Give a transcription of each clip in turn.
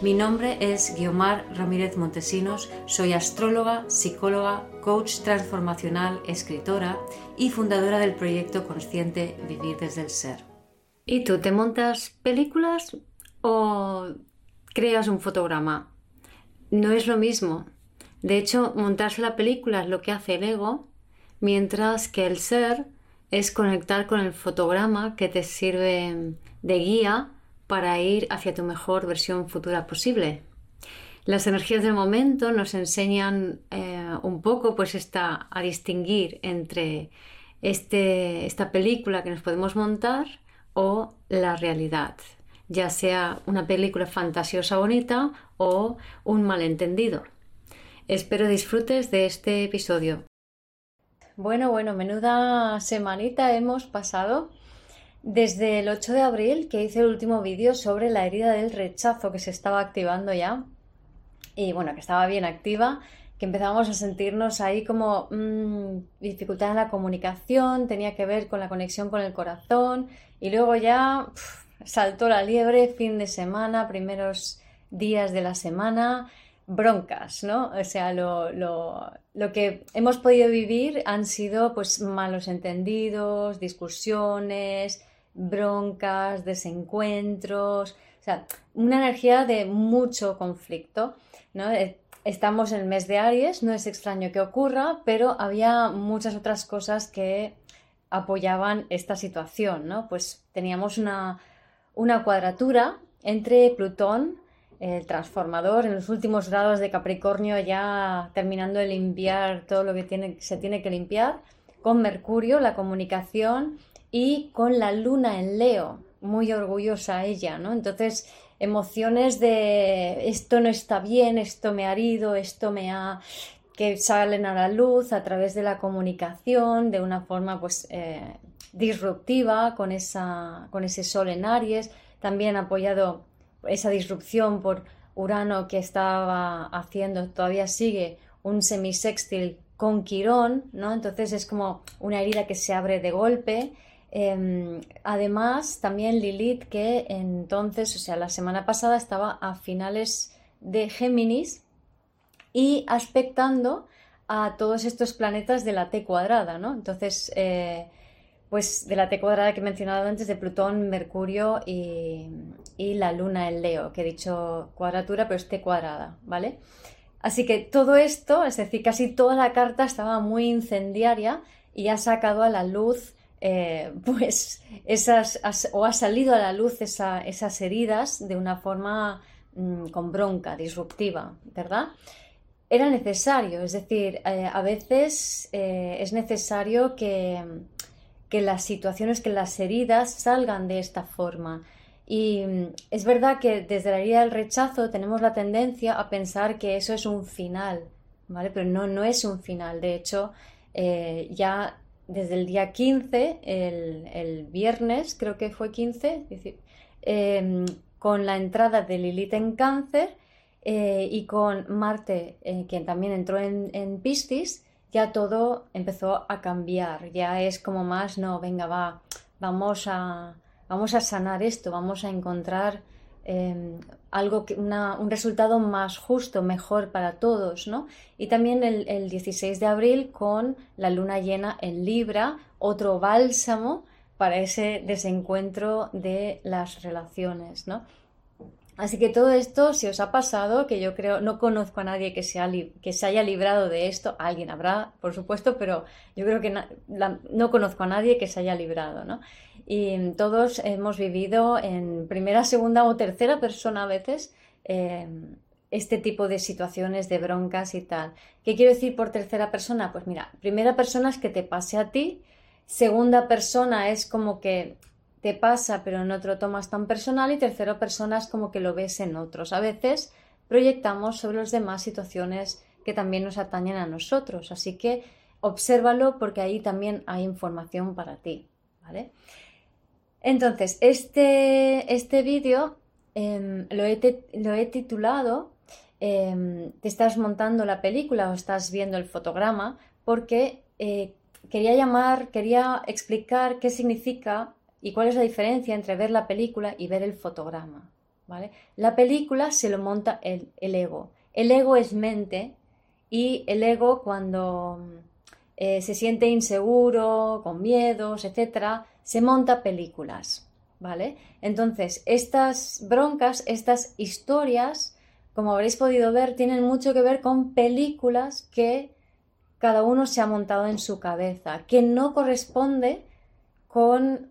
Mi nombre es Guiomar Ramírez Montesinos, soy astróloga, psicóloga, coach transformacional, escritora y fundadora del proyecto consciente Vivir desde el Ser. ¿Y tú te montas películas o creas un fotograma? No es lo mismo. De hecho, montarse la película es lo que hace el ego, mientras que el ser es conectar con el fotograma que te sirve de guía para ir hacia tu mejor versión futura posible. Las energías del momento nos enseñan eh, un poco pues esta, a distinguir entre este, esta película que nos podemos montar o la realidad, ya sea una película fantasiosa bonita o un malentendido. Espero disfrutes de este episodio. Bueno, bueno, menuda semanita hemos pasado desde el 8 de abril que hice el último vídeo sobre la herida del rechazo que se estaba activando ya y bueno, que estaba bien activa, que empezábamos a sentirnos ahí como mmm, dificultad en la comunicación, tenía que ver con la conexión con el corazón y luego ya saltó la liebre, fin de semana, primeros días de la semana, broncas, ¿no? O sea, lo, lo, lo, que hemos podido vivir han sido pues malos entendidos, discusiones, broncas, desencuentros, o sea, una energía de mucho conflicto, ¿no? Eh, estamos en el mes de Aries, no es extraño que ocurra, pero había muchas otras cosas que apoyaban esta situación, ¿no? Pues teníamos una, una cuadratura entre Plutón, el transformador, en los últimos grados de Capricornio, ya terminando de limpiar todo lo que tiene, se tiene que limpiar, con Mercurio, la comunicación, y con la luna en Leo, muy orgullosa ella, ¿no? Entonces, emociones de esto no está bien, esto me ha herido, esto me ha que salen a la luz a través de la comunicación de una forma pues eh, disruptiva con, esa, con ese sol en Aries, también apoyado esa disrupción por Urano que estaba haciendo, todavía sigue un semisextil con Quirón, ¿no? Entonces es como una herida que se abre de golpe Em, además, también Lilith, que entonces, o sea, la semana pasada estaba a finales de Géminis y aspectando a todos estos planetas de la T cuadrada, ¿no? Entonces, eh, pues de la T cuadrada que he mencionado antes, de Plutón, Mercurio y, y, la Luna en Leo, que he dicho cuadratura, pero es T cuadrada, ¿vale? Así que todo esto, es decir, casi toda la carta estaba muy incendiaria y ha sacado a la luz eh, pues esas, o ha salido a la luz esas heridas de una forma mm, con bronca, disruptiva, ¿verdad? Era necesario, es decir, eh, a veces eh, es necesario que, que las situaciones, que las heridas salgan de esta forma. Y mm, es verdad que desde la herida del rechazo tenemos la tendencia a pensar que eso es un final, ¿vale? Pero no, no es un final. De hecho, ya desde el día 15, el, viernes, creo que fue 15, em, con la entrada de Lilith en cáncer eh, y con Marte, eh, quien también entró en, en, Piscis, ya todo empezó a cambiar. Ya es como más, no, venga, va, vamos a, vamos a sanar esto, vamos a encontrar Em, algo que un resultado más justo, mejor para todos, ¿no? Y también el, 16 de abril con la luna llena en Libra, otro bálsamo para ese desencuentro de las relaciones, ¿no? Así que todo esto, si os ha pasado, que yo creo, no conozco a nadie que se, que se haya librado de esto, alguien habrá, por supuesto, pero yo creo que no conozco a nadie que se haya librado, ¿no? Y todos hemos vivido en primera, segunda o tercera persona a veces em, este tipo de situaciones de broncas y tal. ¿Qué quiero decir por tercera persona? Pues mira, primera persona es que te pase a ti, segunda persona es como que te pasa pero no te lo tomas tan personal y tercera persona es como que lo ves en otros. A veces proyectamos sobre los demás situaciones que también nos atañen a nosotros. Así que obsérvalo porque ahí también hay información para ti. ¿vale? Entonces, este, este vídeo em, lo, he titulado em, Te estás montando la película o estás viendo el fotograma porque eh, quería llamar, quería explicar qué significa y cuál es la diferencia entre ver la película y ver el fotograma. ¿vale? La película se lo monta el, ego. El ego es mente y el ego cuando eh, se siente inseguro, con miedos, etc., se monta películas. ¿Vale? Entonces, estas broncas, estas historias, como habréis podido ver, tienen mucho que ver con películas que cada uno se ha montado en su cabeza, que no corresponde con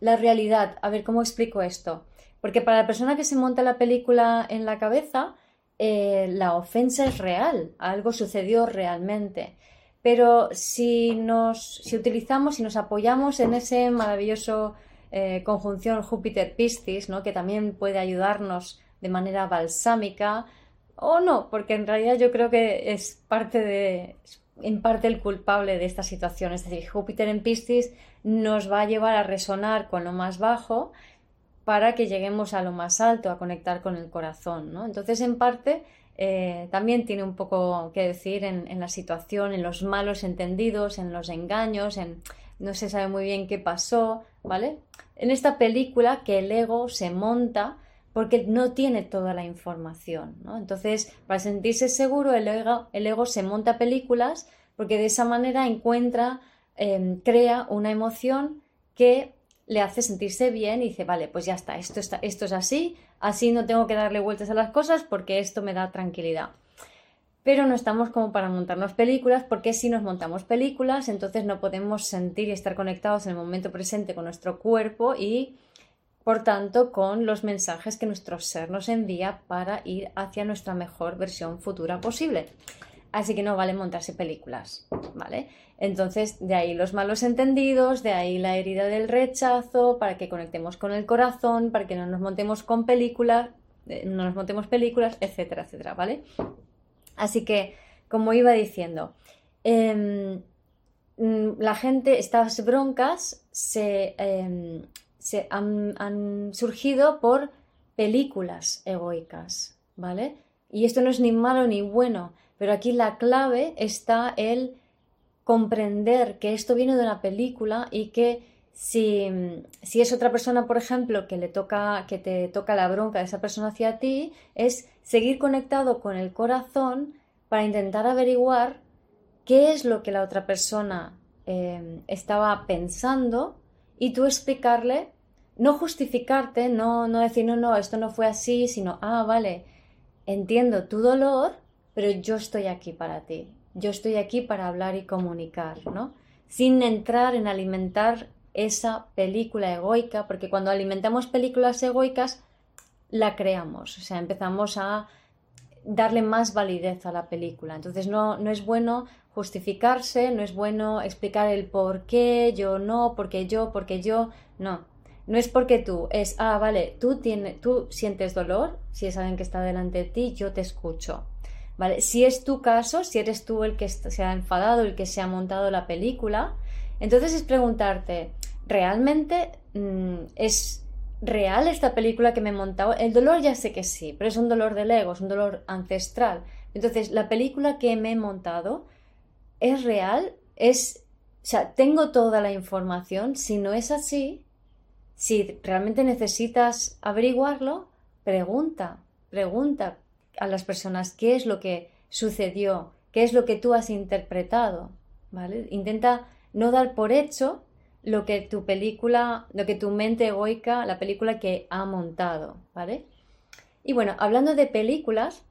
la realidad. A ver, ¿cómo explico esto? Porque para la persona que se monta la película en la cabeza, eh, la ofensa es real, algo sucedió realmente. Pero si nos si utilizamos, y nos apoyamos en ese maravilloso eh, conjunción Júpiter-Piscis, ¿no? que también puede ayudarnos de manera balsámica, o no, porque en realidad yo creo que es parte de, en parte el culpable de esta situación. Es decir, Júpiter en Piscis nos va a llevar a resonar con lo más bajo para que lleguemos a lo más alto, a conectar con el corazón. ¿no? Entonces, en parte, eh, también tiene un poco que decir en, la situación, en los malos entendidos, en los engaños, en no se sabe muy bien qué pasó, ¿vale? En esta película que el ego se monta porque no tiene toda la información. ¿no? Entonces, para sentirse seguro, el ego, el ego, se monta películas porque de esa manera encuentra, em, crea una emoción que le hace sentirse bien y dice, vale, pues ya está esto, está, esto es así, así no tengo que darle vueltas a las cosas porque esto me da tranquilidad. Pero no estamos como para montarnos películas, porque si nos montamos películas, entonces no podemos sentir y estar conectados en el momento presente con nuestro cuerpo y por tanto, con los mensajes que nuestro ser nos envía para ir hacia nuestra mejor versión futura posible. Así que no vale montarse películas, ¿vale? Entonces, de ahí los malos entendidos, de ahí la herida del rechazo, para que conectemos con el corazón, para que no nos montemos con películas, eh, no nos montemos películas, etcétera, etcétera, ¿vale? Así que, como iba diciendo, em, mm, la gente, estas broncas se, em, se han, surgido por películas egoicas, ¿vale? Y esto no es ni malo ni bueno, pero aquí la clave está el comprender que esto viene de una película y que si, si, es otra persona, por ejemplo, que le toca, que te toca la bronca de esa persona hacia ti, es seguir conectado con el corazón para intentar averiguar qué es lo que la otra persona eh, estaba pensando y tú explicarle no justificarte, no, no decir, no, no, esto no fue así, sino, ah, vale, entiendo tu dolor, pero yo estoy aquí para ti, yo estoy aquí para hablar y comunicar, ¿no? Sin entrar en alimentar esa película egoica, porque cuando alimentamos películas egoicas, la creamos, o sea, empezamos a darle más validez a la película. Entonces no, no es bueno justificarse, no es bueno explicar el por qué, yo no, porque yo, porque yo, no. No es porque tú, es, ah, vale, tú, tienes, tú sientes dolor, si es alguien que está delante de ti, yo te escucho. Si es tu caso, si eres tú el que se ha enfadado, el que se ha montado la película, entonces es preguntarte, ¿realmente mm, es real esta película que me he montado? El dolor ya sé que sí, pero es un dolor del ego, es un dolor ancestral. Entonces, la película que me he montado es real, es, o sea, tengo toda la información, si no es así, si realmente necesitas averiguarlo, pregunta, pregunta a las personas qué es lo que sucedió, qué es lo que tú has interpretado, ¿vale? Intenta no dar por hecho lo que tu película, lo que tu mente egoica, la película que ha montado, ¿vale? Y bueno, hablando de películas,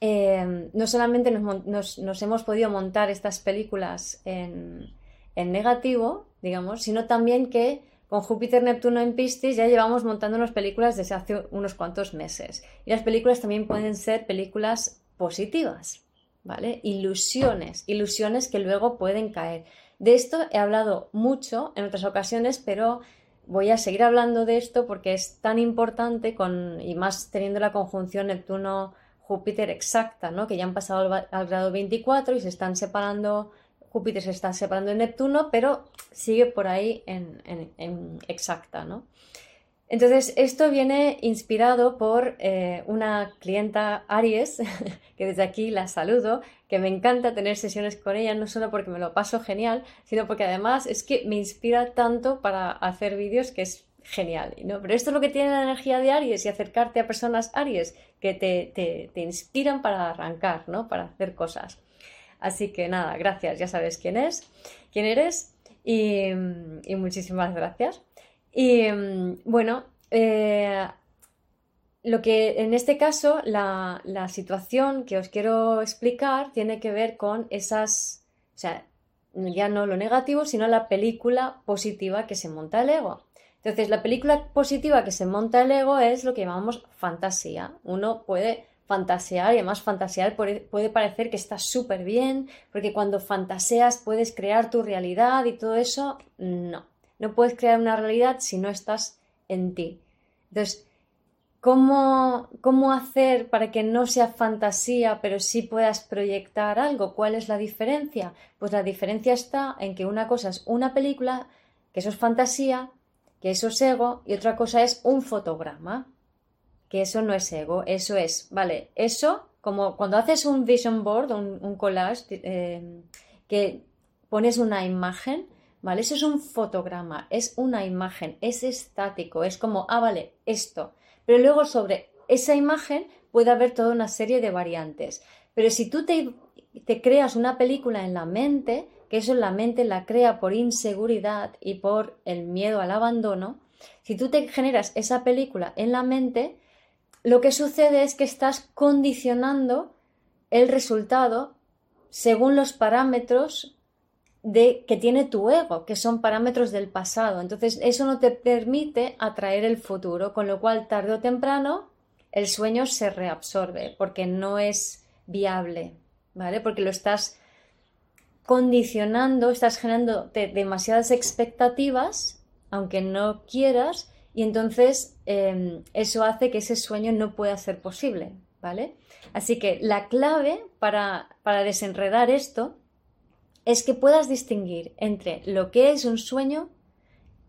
eh, no solamente nos, hemos podido montar estas películas en, en negativo, digamos, sino también que con Júpiter, Neptuno en Piscis ya llevamos montándonos películas desde hace unos cuantos meses. Y las películas también pueden ser películas positivas, ¿vale? Ilusiones, ilusiones que luego pueden caer. De esto he hablado mucho en otras ocasiones, pero voy a seguir hablando de esto porque es tan importante con, y más teniendo la conjunción Neptuno-Júpiter exacta, ¿no? que ya han pasado al, grado 24 y se están separando, Júpiter se está separando de Neptuno, pero sigue por ahí en, exacta. ¿no? Entonces, esto viene inspirado por eh, una clienta Aries, que desde aquí la saludo, que me encanta tener sesiones con ella, no solo porque me lo paso genial, sino porque además es que me inspira tanto para hacer vídeos que es genial. ¿no? Pero esto es lo que tiene la energía de Aries y acercarte a personas Aries que te, inspiran para arrancar, ¿no? para hacer cosas. Así que nada, gracias, ya sabes quién es, quién eres y muchísimas gracias. Y mm, bueno, eh, lo que en este caso, la, situación que os quiero explicar tiene que ver con esas, o sea, ya no lo negativo, sino la película positiva que se monta el ego. Entonces, la película positiva que se monta el ego es lo que llamamos fantasía. Uno puede fantasear y además fantasear puede parecer que está súper bien, porque cuando fantaseas puedes crear tu realidad y todo eso, no. No puedes crear una realidad si no estás en ti. Entonces, ¿cómo, ¿cómo hacer para que no sea fantasía, pero sí puedas proyectar algo? ¿Cuál es la diferencia? Pues la diferencia está en que una cosa es una película, que eso es fantasía, que eso es ego, y otra cosa es un fotograma, que eso no es ego, eso es, vale, eso, como cuando haces un vision board, un, collage, eh, que pones una imagen, ¿vale? Eso es un fotograma, es una imagen, es estático, es como, ah, vale, esto. Pero luego sobre esa imagen puede haber toda una serie de variantes. Pero si tú te creas una película en la mente, que eso en la mente la crea por inseguridad y por el miedo al abandono, si tú te generas esa película en la mente, lo que sucede es que estás condicionando el resultado según los parámetros de que tiene tu ego, que son parámetros del pasado. Entonces, eso no te permite atraer el futuro, con lo cual tarde o temprano el sueño se reabsorbe porque no es viable, ¿vale? Porque lo estás condicionando, estás generando demasiadas expectativas, aunque no quieras, y entonces em, eso hace que ese sueño no pueda ser posible, ¿vale? Así que la clave para, para desenredar esto es que puedas distinguir entre lo que es un sueño,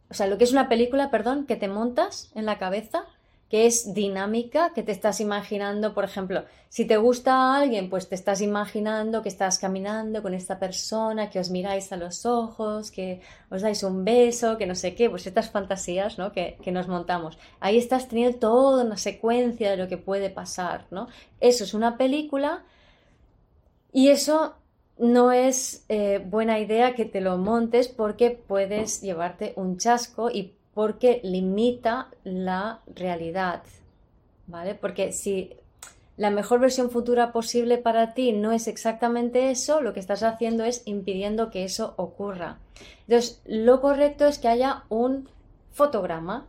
o sea, lo que es una película, perdón, que te montas en la cabeza, que es dinámica, que te estás imaginando, por ejemplo, si te gusta a alguien, pues te estás imaginando que estás caminando con esta persona, que os miráis a los ojos, que os dais un beso, que no sé qué, pues estas fantasías ¿no? que, que nos montamos. Ahí estás teniendo toda una secuencia de lo que puede pasar, ¿no? Eso es una película y eso no es eh, buena idea que te lo montes porque puedes llevarte un chasco y porque limita la realidad, ¿vale? Porque si la mejor versión futura posible para ti no es exactamente eso, lo que estás haciendo es impidiendo que eso ocurra. Entonces, lo correcto es que haya un fotograma.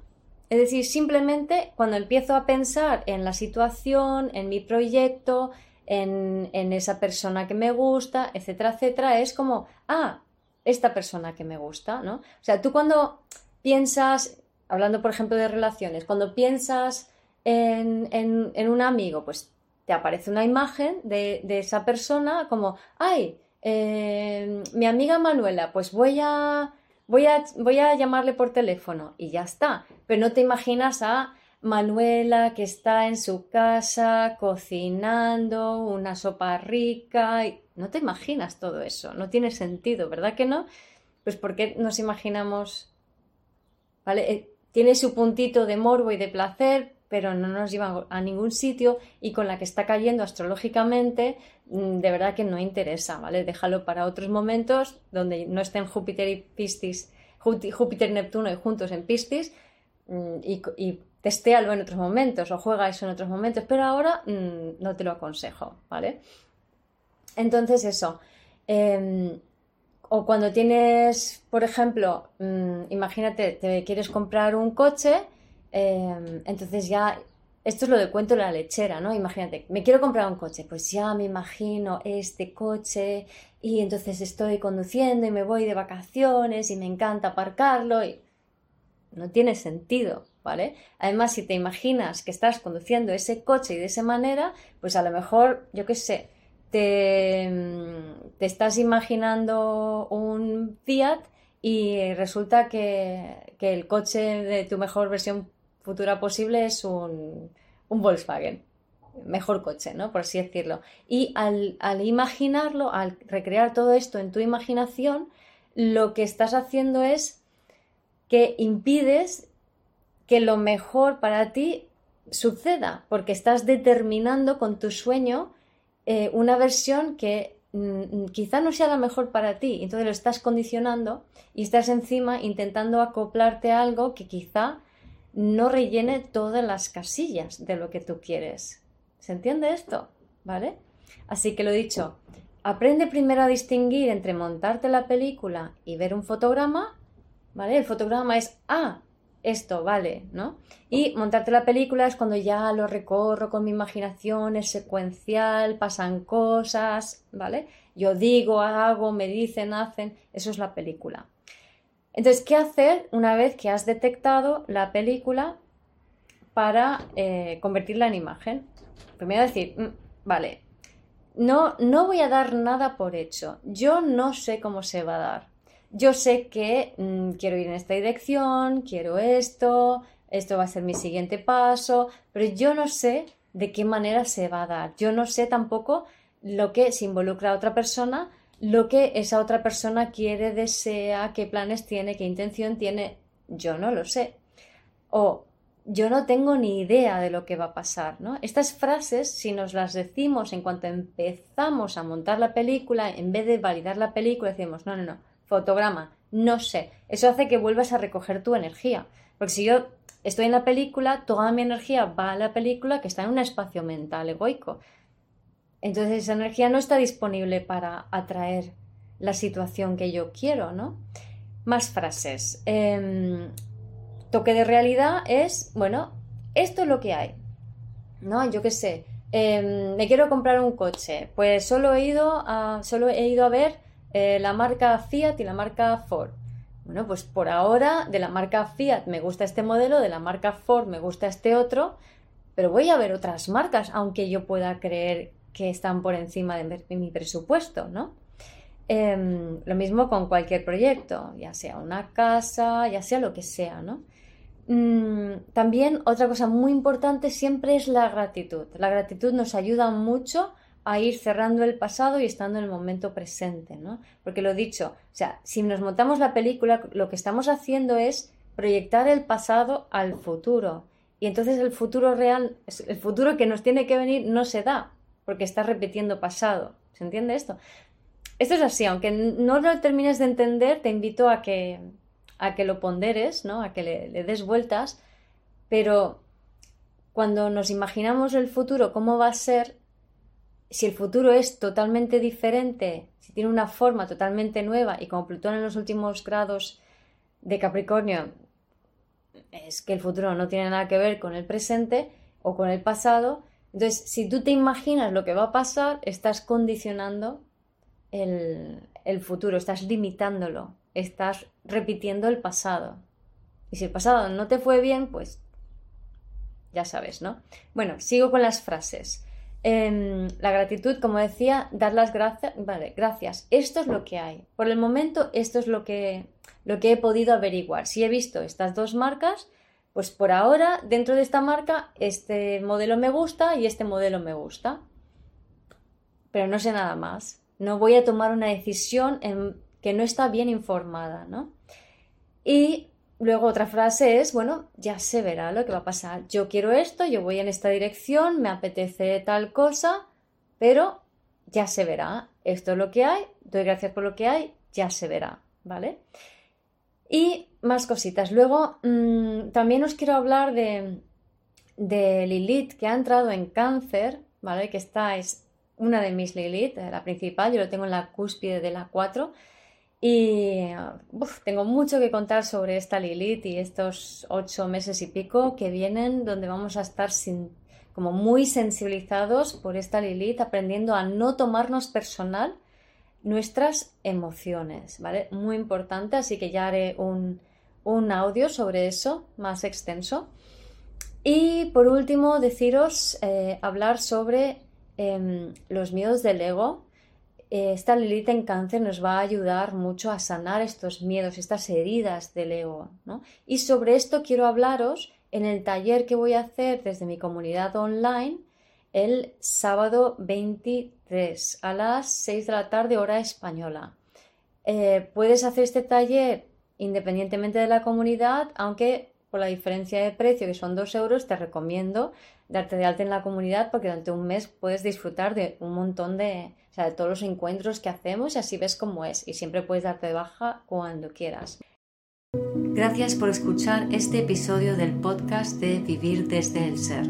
Es decir, simplemente cuando empiezo a pensar en la situación, en mi proyecto, en, esa persona que me gusta, etcétera, etcétera, es como, ah, esta persona que me gusta, ¿no? O sea, tú cuando piensas, hablando por ejemplo de relaciones, cuando piensas en, en, un amigo, pues te aparece una imagen de, esa persona como, ay, eh, mi amiga Manuela, pues voy a, voy, a, voy a llamarle por teléfono y ya está, pero no te imaginas a Manuela que está en su casa cocinando una sopa rica. Y... No te imaginas todo eso, no tiene sentido, ¿verdad que no? Pues porque nos imaginamos, ¿vale? Eh, tiene su puntito de morbo y de placer, pero no nos lleva a ningún sitio y con la que está cayendo astrológicamente, mm, de verdad que no interesa, ¿vale? Déjalo para otros momentos donde no estén Júpiter y Piscis, Júpiter Neptuno y juntos en Piscis mm, y, y testéalo en otros momentos o juega eso en otros momentos, pero ahora mm, no te lo aconsejo, ¿vale? Entonces eso. Em, o cuando tienes, por ejemplo, mm, imagínate, te quieres comprar un coche, em, entonces ya, esto es lo de cuento la lechera, ¿no? Imagínate, me quiero comprar un coche, pues ya me imagino este coche y entonces estoy conduciendo y me voy de vacaciones y me encanta aparcarlo y no tiene sentido, ¿vale? Además, si te imaginas que estás conduciendo ese coche y de esa manera, pues a lo mejor, yo qué sé, te, mm, te estás imaginando un Fiat y resulta que, el coche de tu mejor versión futura posible es un, Volkswagen. Mejor coche, ¿no? Por así decirlo. Y al, al imaginarlo, al recrear todo esto en tu imaginación, lo que estás haciendo es que impides que lo mejor para ti suceda, porque estás determinando con tu sueño eh, una versión que mm, quizá no sea la mejor para ti, entonces lo estás condicionando y estás encima intentando acoplarte a algo que quizá no rellene todas las casillas de lo que tú quieres. ¿Se entiende esto? ¿Vale? Así que lo dicho, aprende primero a distinguir entre montarte la película y ver un fotograma, ¿vale? El fotograma es, ah, esto, vale, ¿no? Y montarte la película es cuando ya lo recorro con mi imaginación, es secuencial, pasan cosas, ¿vale? Yo digo, hago, me dicen, hacen, eso es la película. Entonces, ¿qué hacer una vez que has detectado la película para eh, convertirla en imagen? Primero decir, mm, vale, no, no voy a dar nada por hecho, yo no sé cómo se va a dar yo sé que mm, quiero ir en esta dirección, quiero esto, esto va a ser mi siguiente paso, pero yo no sé de qué manera se va a dar. Yo no sé tampoco lo que se involucra a otra persona, lo que esa otra persona quiere, desea, qué planes tiene, qué intención tiene. Yo no lo sé. O yo no tengo ni idea de lo que va a pasar, ¿no? Estas frases, si nos las decimos en cuanto empezamos a montar la película, en vez de validar la película, decimos, no, no, no, fotograma, no sé. Eso hace que vuelvas a recoger tu energía. Porque si yo estoy en la película, toda mi energía va a la película que está en un espacio mental egoico. Entonces esa energía no está disponible para atraer la situación que yo quiero, ¿no? Más frases. Em, toque de realidad es, bueno, esto es lo que hay. ¿No? Yo qué sé. Em, me quiero comprar un coche. Pues solo he ido a, solo he ido a ver eh, la marca Fiat y la marca Ford. Bueno, pues por ahora de la marca Fiat me gusta este modelo, de la marca Ford me gusta este otro, pero voy a ver otras marcas, aunque yo pueda creer que están por encima de mi presupuesto, ¿no? Em, lo mismo con cualquier proyecto, ya sea una casa, ya sea lo que sea, ¿no? Mm, también otra cosa muy importante siempre es la gratitud. La gratitud nos ayuda mucho a ir cerrando el pasado y estando en el momento presente, ¿no? Porque lo dicho, o sea, si nos montamos la película, lo que estamos haciendo es proyectar el pasado al futuro. Y entonces el futuro real, el futuro que nos tiene que venir no se da, porque está repitiendo pasado. ¿Se entiende esto? Esto es así, aunque no lo termines de entender, te invito a que, a que lo ponderes, ¿no? A que le des vueltas, pero cuando nos imaginamos el futuro, cómo va a ser, si el futuro es totalmente diferente, si tiene una forma totalmente nueva y como Plutón en los últimos grados de Capricornio es que el futuro no tiene nada que ver con el presente o con el pasado, entonces si tú te imaginas lo que va a pasar, estás condicionando el, el futuro, estás limitándolo, estás repitiendo el pasado. Y si el pasado no te fue bien, pues ya sabes, ¿no? Bueno, sigo con las frases. Em, la gratitud, como decía, dar las gracias. Vale, gracias. Esto es lo que hay. Por el momento, esto es lo que, lo que he podido averiguar. Si he visto estas dos marcas, pues por ahora, dentro de esta marca, este modelo me gusta y este modelo me gusta. Pero no sé nada más. No voy a tomar una decisión que no está bien informada, ¿no? Y Luego otra frase es, bueno, ya se verá lo que va a pasar. Yo quiero esto, yo voy en esta dirección, me apetece tal cosa, pero ya se verá. Esto es lo que hay, doy gracias por lo que hay, ya se verá, ¿vale? Y más cositas. Luego mm, también os quiero hablar de, de Lilith que ha entrado en cáncer, ¿vale? Que esta es una de mis Lilith, la principal, yo lo tengo en la cúspide de la 4 y tengo mucho que contar sobre esta Lilith y estos ocho meses y pico que vienen, donde vamos a estar como muy sensibilizados por esta Lilith, aprendiendo a no tomarnos personal nuestras emociones, ¿vale? Muy importante, así que ya haré un, un audio sobre eso más extenso. Y por último, deciros, eh, hablar sobre em, los miedos del ego. Eh, esta Lilith en cáncer nos va a ayudar mucho a sanar estos miedos, estas heridas del ego. Y sobre esto quiero hablaros en el taller que voy a hacer desde mi comunidad online el sábado 23 a las 6 de la tarde hora española. Eh, puedes hacer este taller independientemente de la comunidad, aunque por la diferencia de precio, que son 2 euros, te recomiendo darte de alta en la comunidad porque durante un mes puedes disfrutar de un montón de, o sea, de todos los encuentros que hacemos y así ves cómo es y siempre puedes darte de baja cuando quieras. Gracias por escuchar este episodio del podcast de Vivir desde el Ser.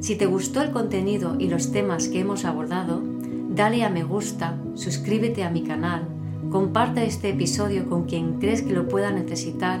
Si te gustó el contenido y los temas que hemos abordado, dale a me gusta, suscríbete a mi canal comparte este episodio con quien crees que lo pueda necesitar